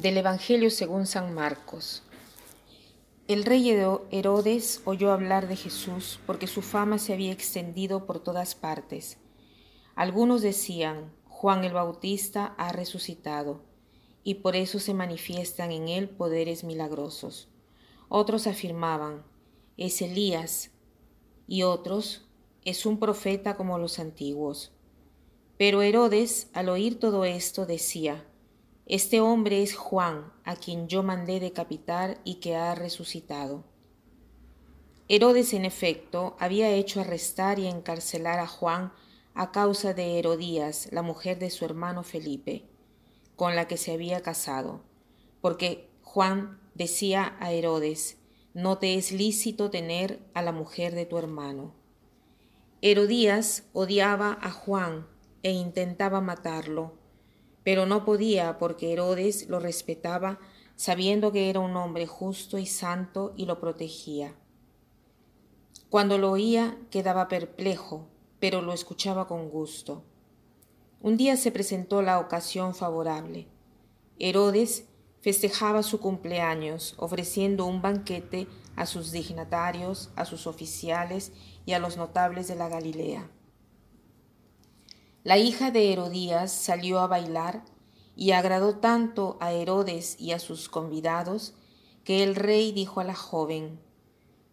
Del Evangelio según San Marcos. El rey Herodes oyó hablar de Jesús porque su fama se había extendido por todas partes. Algunos decían, Juan el Bautista ha resucitado, y por eso se manifiestan en él poderes milagrosos. Otros afirmaban, es Elías, y otros, es un profeta como los antiguos. Pero Herodes, al oír todo esto, decía, este hombre es Juan, a quien yo mandé decapitar y que ha resucitado. Herodes, en efecto, había hecho arrestar y encarcelar a Juan a causa de Herodías, la mujer de su hermano Felipe, con la que se había casado, porque Juan decía a Herodes, no te es lícito tener a la mujer de tu hermano. Herodías odiaba a Juan e intentaba matarlo, pero no podía porque Herodes lo respetaba, sabiendo que era un hombre justo y santo y lo protegía. Cuando lo oía quedaba perplejo, pero lo escuchaba con gusto. Un día se presentó la ocasión favorable. Herodes festejaba su cumpleaños, ofreciendo un banquete a sus dignatarios, a sus oficiales y a los notables de la Galilea. La hija de Herodías salió a bailar y agradó tanto a Herodes y a sus convidados que el rey dijo a la joven,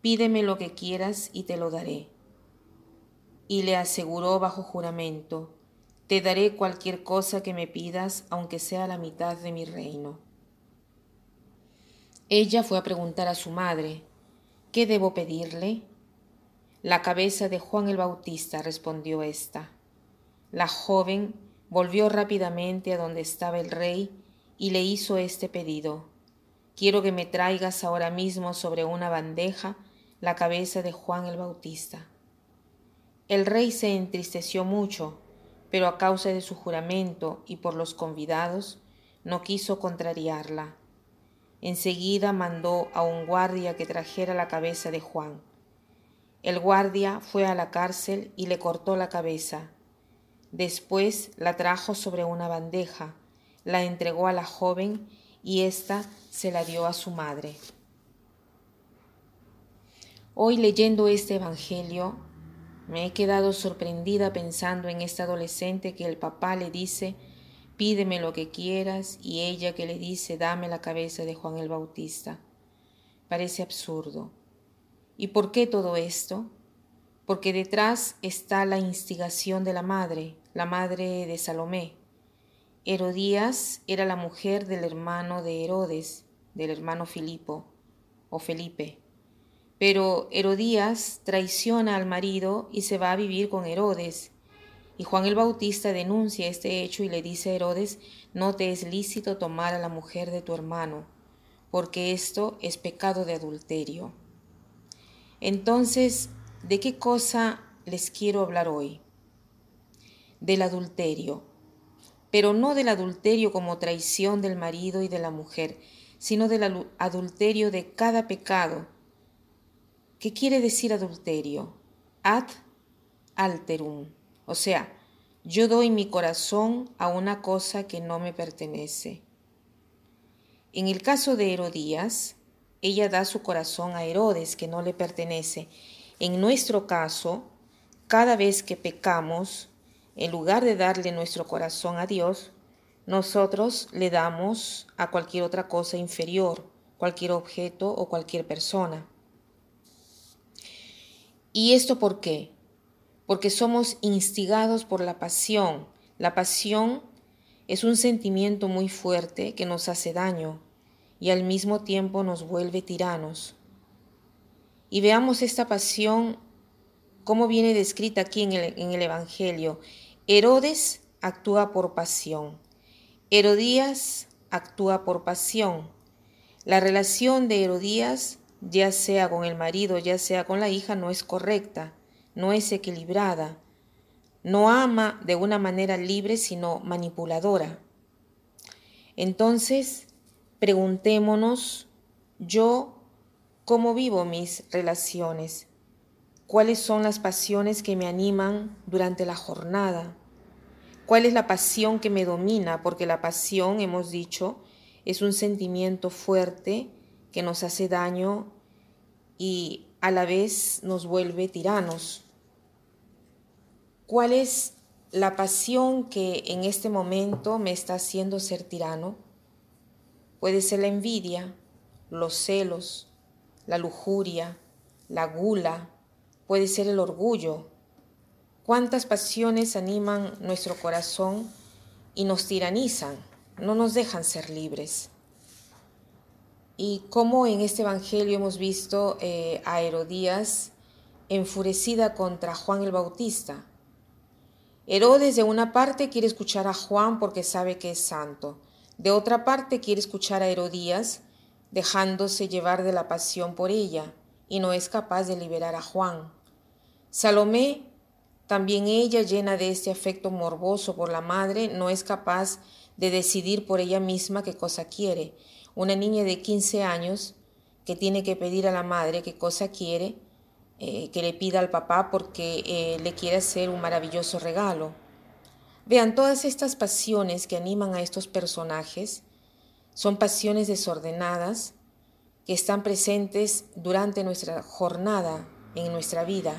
Pídeme lo que quieras y te lo daré. Y le aseguró bajo juramento, Te daré cualquier cosa que me pidas, aunque sea la mitad de mi reino. Ella fue a preguntar a su madre, ¿qué debo pedirle? La cabeza de Juan el Bautista, respondió ésta. La joven volvió rápidamente a donde estaba el rey y le hizo este pedido. Quiero que me traigas ahora mismo sobre una bandeja la cabeza de Juan el Bautista. El rey se entristeció mucho, pero a causa de su juramento y por los convidados, no quiso contrariarla. Enseguida mandó a un guardia que trajera la cabeza de Juan. El guardia fue a la cárcel y le cortó la cabeza Después la trajo sobre una bandeja, la entregó a la joven y ésta se la dio a su madre. Hoy leyendo este Evangelio me he quedado sorprendida pensando en esta adolescente que el papá le dice, pídeme lo que quieras, y ella que le dice, dame la cabeza de Juan el Bautista. Parece absurdo. ¿Y por qué todo esto? Porque detrás está la instigación de la madre, la madre de Salomé. Herodías era la mujer del hermano de Herodes, del hermano Filipo o Felipe. Pero Herodías traiciona al marido y se va a vivir con Herodes. Y Juan el Bautista denuncia este hecho y le dice a Herodes, no te es lícito tomar a la mujer de tu hermano, porque esto es pecado de adulterio. Entonces ¿De qué cosa les quiero hablar hoy? Del adulterio, pero no del adulterio como traición del marido y de la mujer, sino del adulterio de cada pecado. ¿Qué quiere decir adulterio? Ad alterum, o sea, yo doy mi corazón a una cosa que no me pertenece. En el caso de Herodías, ella da su corazón a Herodes, que no le pertenece, en nuestro caso, cada vez que pecamos, en lugar de darle nuestro corazón a Dios, nosotros le damos a cualquier otra cosa inferior, cualquier objeto o cualquier persona. ¿Y esto por qué? Porque somos instigados por la pasión. La pasión es un sentimiento muy fuerte que nos hace daño y al mismo tiempo nos vuelve tiranos. Y veamos esta pasión, cómo viene descrita aquí en el, en el Evangelio. Herodes actúa por pasión. Herodías actúa por pasión. La relación de Herodías, ya sea con el marido, ya sea con la hija, no es correcta, no es equilibrada. No ama de una manera libre, sino manipuladora. Entonces, preguntémonos, yo ¿Cómo vivo mis relaciones? ¿Cuáles son las pasiones que me animan durante la jornada? ¿Cuál es la pasión que me domina? Porque la pasión, hemos dicho, es un sentimiento fuerte que nos hace daño y a la vez nos vuelve tiranos. ¿Cuál es la pasión que en este momento me está haciendo ser tirano? Puede ser la envidia, los celos, la lujuria, la gula, puede ser el orgullo. ¿Cuántas pasiones animan nuestro corazón y nos tiranizan, no nos dejan ser libres? Y cómo en este Evangelio hemos visto eh, a Herodías enfurecida contra Juan el Bautista. Herodes de una parte quiere escuchar a Juan porque sabe que es santo. De otra parte quiere escuchar a Herodías dejándose llevar de la pasión por ella y no es capaz de liberar a Juan. Salomé, también ella llena de este afecto morboso por la madre, no es capaz de decidir por ella misma qué cosa quiere una niña de 15 años que tiene que pedir a la madre qué cosa quiere, eh, que le pida al papá porque eh, le quiere hacer un maravilloso regalo. Vean, todas estas pasiones que animan a estos personajes son pasiones desordenadas que están presentes durante nuestra jornada en nuestra vida.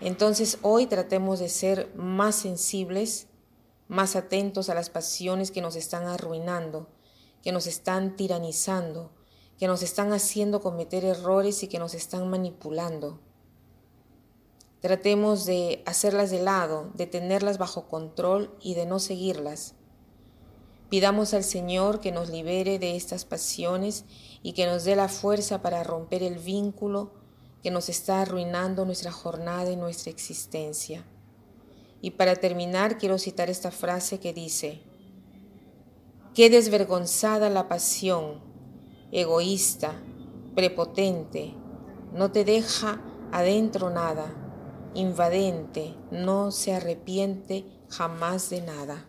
Entonces hoy tratemos de ser más sensibles, más atentos a las pasiones que nos están arruinando que nos están tiranizando, que nos están haciendo cometer errores y que nos están manipulando. Tratemos de hacerlas de lado, de tenerlas bajo control y de no seguirlas. Pidamos al Señor que nos libere de estas pasiones y que nos dé la fuerza para romper el vínculo que nos está arruinando nuestra jornada y nuestra existencia. Y para terminar quiero citar esta frase que dice, Qué desvergonzada la pasión, egoísta, prepotente, no te deja adentro nada, invadente, no se arrepiente jamás de nada.